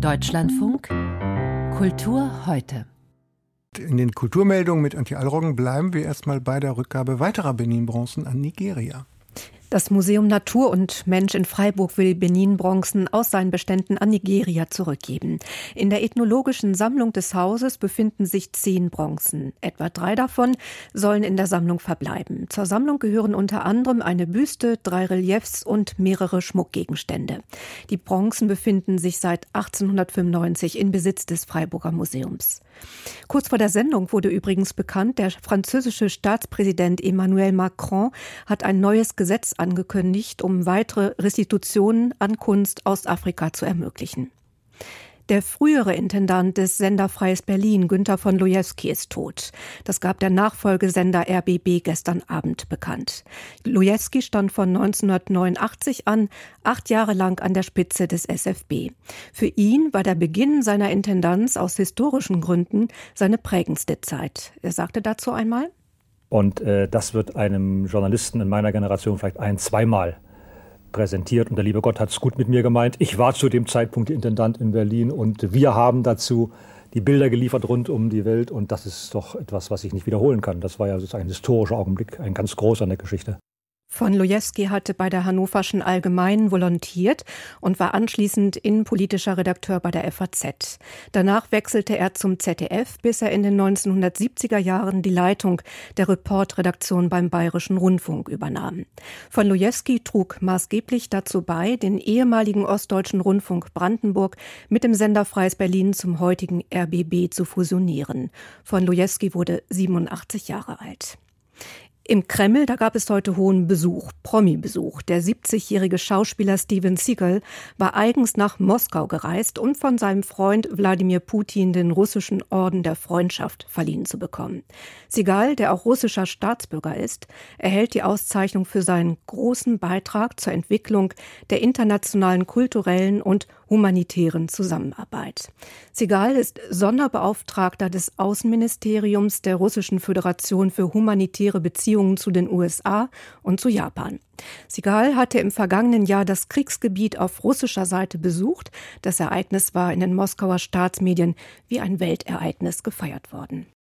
Deutschlandfunk Kultur heute. In den Kulturmeldungen mit Antje Allroggen bleiben wir erstmal bei der Rückgabe weiterer Benin-Bronzen an Nigeria. Das Museum Natur und Mensch in Freiburg will Benin-Bronzen aus seinen Beständen an Nigeria zurückgeben. In der ethnologischen Sammlung des Hauses befinden sich zehn Bronzen. Etwa drei davon sollen in der Sammlung verbleiben. Zur Sammlung gehören unter anderem eine Büste, drei Reliefs und mehrere Schmuckgegenstände. Die Bronzen befinden sich seit 1895 in Besitz des Freiburger Museums. Kurz vor der Sendung wurde übrigens bekannt, der französische Staatspräsident Emmanuel Macron hat ein neues Gesetz angekündigt, um weitere Restitutionen an Kunst aus Afrika zu ermöglichen. Der frühere Intendant des Sender Freies Berlin, Günter von Lojewski, ist tot. Das gab der Nachfolgesender RBB gestern Abend bekannt. Lojewski stand von 1989 an, acht Jahre lang an der Spitze des SFB. Für ihn war der Beginn seiner Intendanz aus historischen Gründen seine prägendste Zeit. Er sagte dazu einmal, und äh, das wird einem Journalisten in meiner Generation vielleicht ein, zweimal präsentiert. Und der liebe Gott hat es gut mit mir gemeint. Ich war zu dem Zeitpunkt Intendant in Berlin und wir haben dazu die Bilder geliefert rund um die Welt. Und das ist doch etwas, was ich nicht wiederholen kann. Das war ja sozusagen ein historischer Augenblick, ein ganz großer in der Geschichte. Von Lojewski hatte bei der Hannoverschen Allgemeinen volontiert und war anschließend innenpolitischer Redakteur bei der FAZ. Danach wechselte er zum ZDF, bis er in den 1970er Jahren die Leitung der Reportredaktion beim Bayerischen Rundfunk übernahm. Von Lojewski trug maßgeblich dazu bei, den ehemaligen Ostdeutschen Rundfunk Brandenburg mit dem Sender Freies Berlin zum heutigen RBB zu fusionieren. Von Lojewski wurde 87 Jahre alt. Im Kreml, da gab es heute hohen Besuch, Promi-Besuch. Der 70-jährige Schauspieler Steven Seagal war eigens nach Moskau gereist, um von seinem Freund Wladimir Putin den russischen Orden der Freundschaft verliehen zu bekommen. Seagal, der auch russischer Staatsbürger ist, erhält die Auszeichnung für seinen großen Beitrag zur Entwicklung der internationalen kulturellen und humanitären Zusammenarbeit. Segal ist Sonderbeauftragter des Außenministeriums der Russischen Föderation für humanitäre Beziehungen zu den USA und zu Japan. Sigal hatte im vergangenen Jahr das Kriegsgebiet auf russischer Seite besucht. Das Ereignis war in den Moskauer Staatsmedien wie ein Weltereignis gefeiert worden.